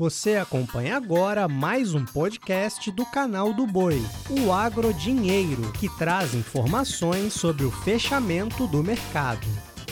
Você acompanha agora mais um podcast do canal do Boi, o Agro Dinheiro, que traz informações sobre o fechamento do mercado.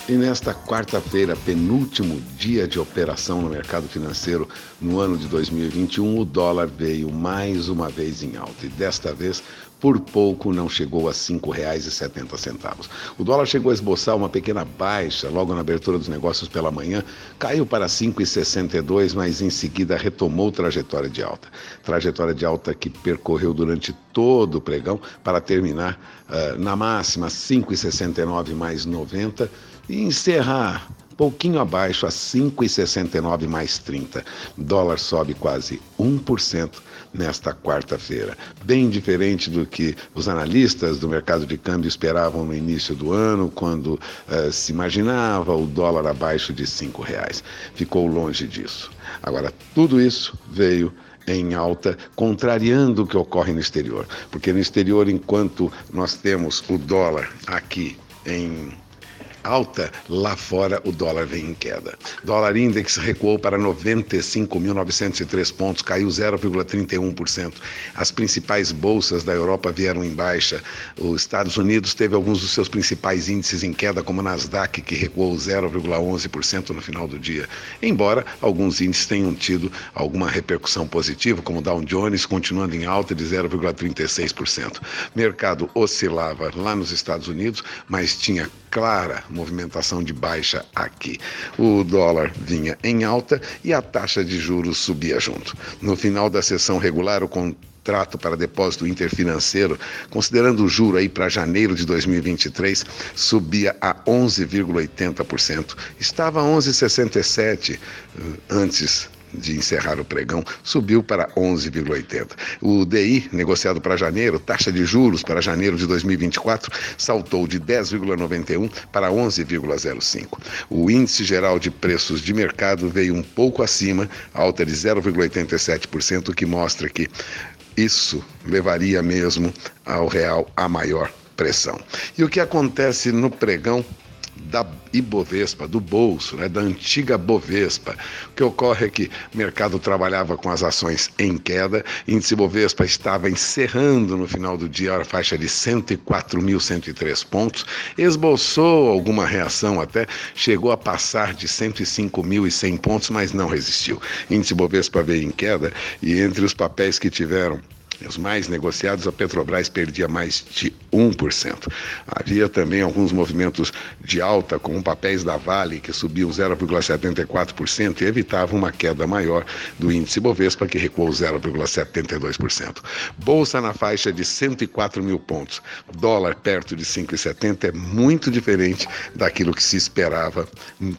E nesta quarta-feira, penúltimo dia de operação no mercado financeiro no ano de 2021, o dólar veio mais uma vez em alta e desta vez por pouco não chegou a R$ 5,70. O dólar chegou a esboçar uma pequena baixa logo na abertura dos negócios pela manhã, caiu para 5,62, mas em seguida retomou trajetória de alta. Trajetória de alta que percorreu durante todo o pregão para terminar uh, na máxima 5,69 mais 90 e encerrar pouquinho abaixo a 5,69 mais 30. Dólar sobe quase 1% nesta quarta-feira. Bem diferente do que os analistas do mercado de câmbio esperavam no início do ano, quando uh, se imaginava o dólar abaixo de R$ reais. Ficou longe disso. Agora, tudo isso veio em alta, contrariando o que ocorre no exterior. Porque no exterior, enquanto nós temos o dólar aqui em alta, lá fora o dólar vem em queda. Dólar index recuou para 95.903 pontos, caiu 0,31%. As principais bolsas da Europa vieram em baixa. Os Estados Unidos teve alguns dos seus principais índices em queda, como o Nasdaq, que recuou 0,11% no final do dia. Embora alguns índices tenham tido alguma repercussão positiva, como o Dow Jones continuando em alta de 0,36%. Mercado oscilava lá nos Estados Unidos, mas tinha clara movimentação de baixa aqui. O dólar vinha em alta e a taxa de juros subia junto. No final da sessão regular, o contrato para depósito interfinanceiro, considerando o juro aí para janeiro de 2023, subia a 11,80%. Estava 11,67 eh, antes de encerrar o pregão, subiu para 11,80. O DI, negociado para janeiro, taxa de juros para janeiro de 2024, saltou de 10,91 para 11,05. O índice geral de preços de mercado veio um pouco acima, alta de 0,87%, que mostra que isso levaria mesmo ao real a maior pressão. E o que acontece no pregão da Ibovespa, do bolso, né, da antiga Bovespa. O que ocorre é que o mercado trabalhava com as ações em queda, índice Bovespa estava encerrando no final do dia a faixa de 104.103 pontos, esboçou alguma reação até, chegou a passar de 105.100 pontos, mas não resistiu. Índice Bovespa veio em queda e entre os papéis que tiveram os mais negociados, a Petrobras perdia mais de 1%. Havia também alguns movimentos de alta, como papéis da Vale, que subiam 0,74% e evitavam uma queda maior do índice Bovespa, que recuou 0,72%. Bolsa na faixa de 104 mil pontos. Dólar perto de 5,70 é muito diferente daquilo que se esperava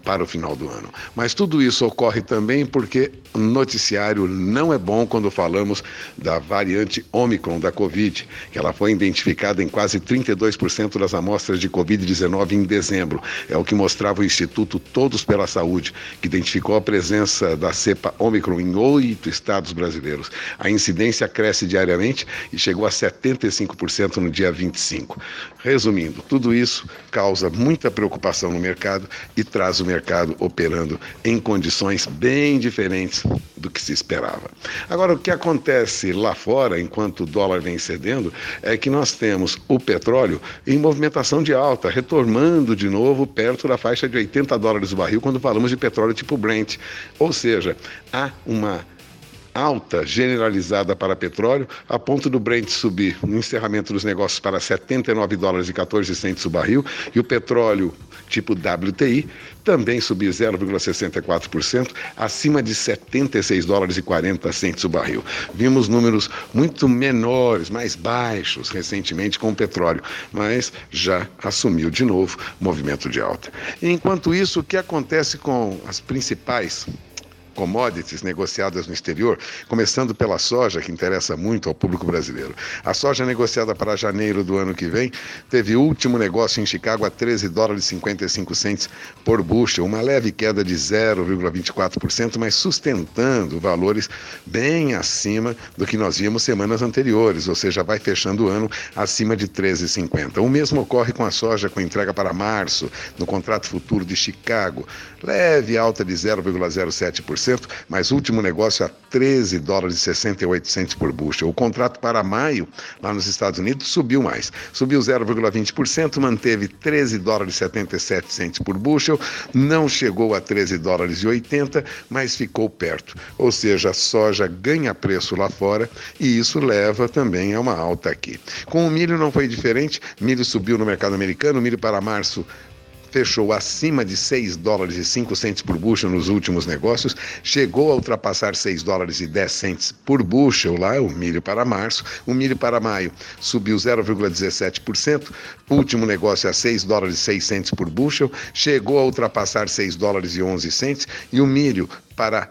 para o final do ano. Mas tudo isso ocorre também porque o noticiário não é bom quando falamos da variante Omicron da Covid, que ela foi identificada em quase 32% das amostras de Covid-19 em dezembro. É o que mostrava o Instituto Todos pela Saúde, que identificou a presença da cepa Omicron em oito estados brasileiros. A incidência cresce diariamente e chegou a 75% no dia 25. Resumindo, tudo isso causa muita preocupação no mercado e traz o mercado operando em condições bem diferentes do que se esperava. Agora, o que acontece lá fora, enquanto o dólar vem cedendo, é que nós temos o petróleo em movimentação de alta, retornando de novo perto da faixa de 80 dólares o barril quando falamos de petróleo tipo Brent. Ou seja, há uma alta generalizada para petróleo, a ponto do Brent subir no encerramento dos negócios para 79 dólares e 14 centos o barril, e o petróleo tipo WTI também subiu 0,64%, acima de 76 dólares e 40 centos o barril. Vimos números muito menores, mais baixos recentemente com o petróleo, mas já assumiu de novo movimento de alta. Enquanto isso, o que acontece com as principais commodities negociadas no exterior, começando pela soja, que interessa muito ao público brasileiro. A soja negociada para janeiro do ano que vem teve último negócio em Chicago a 13 dólares e 55 centes por bushel, uma leve queda de 0,24%, mas sustentando valores bem acima do que nós vimos semanas anteriores, ou seja, vai fechando o ano acima de 13,50. O mesmo ocorre com a soja com entrega para março, no contrato futuro de Chicago, leve alta de 0,07%, 0,5%, mas último negócio a 13 dólares e 68 centos por bushel. O contrato para maio, lá nos Estados Unidos, subiu mais. Subiu 0,20%, manteve 13 dólares e 77 centos por bushel, não chegou a 13 dólares e 80, mas ficou perto. Ou seja, a soja ganha preço lá fora e isso leva também a uma alta aqui. Com o milho não foi diferente, milho subiu no mercado americano, milho para março fechou acima de 6 dólares e 5 centos por bushel nos últimos negócios, chegou a ultrapassar 6 dólares e 10 centos por bushel lá, o milho para março. O milho para maio subiu 0,17%, último negócio a 6 dólares e 6 centos por bushel, chegou a ultrapassar 6 dólares e 11 centos e o milho para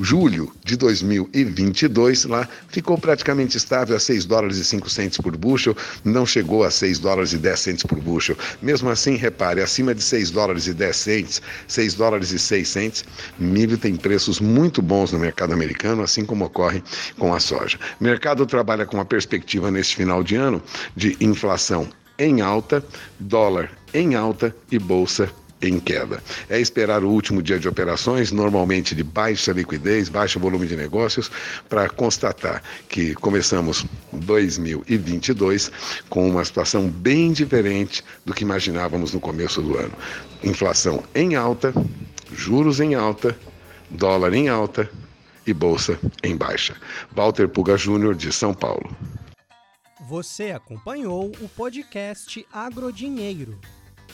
julho de 2022, lá ficou praticamente estável a 6 dólares e 5 centos por bushel, não chegou a 6 dólares e 10 centos por bushel. Mesmo assim, repare, acima de 6 dólares e 10 centos, 6 dólares e 6 centos, milho tem preços muito bons no mercado americano, assim como ocorre com a soja. O mercado trabalha com uma perspectiva neste final de ano de inflação em alta, dólar em alta e bolsa em queda. É esperar o último dia de operações, normalmente de baixa liquidez, baixo volume de negócios, para constatar que começamos 2022 com uma situação bem diferente do que imaginávamos no começo do ano. Inflação em alta, juros em alta, dólar em alta e bolsa em baixa. Walter Puga Júnior, de São Paulo. Você acompanhou o podcast Agrodinheiro.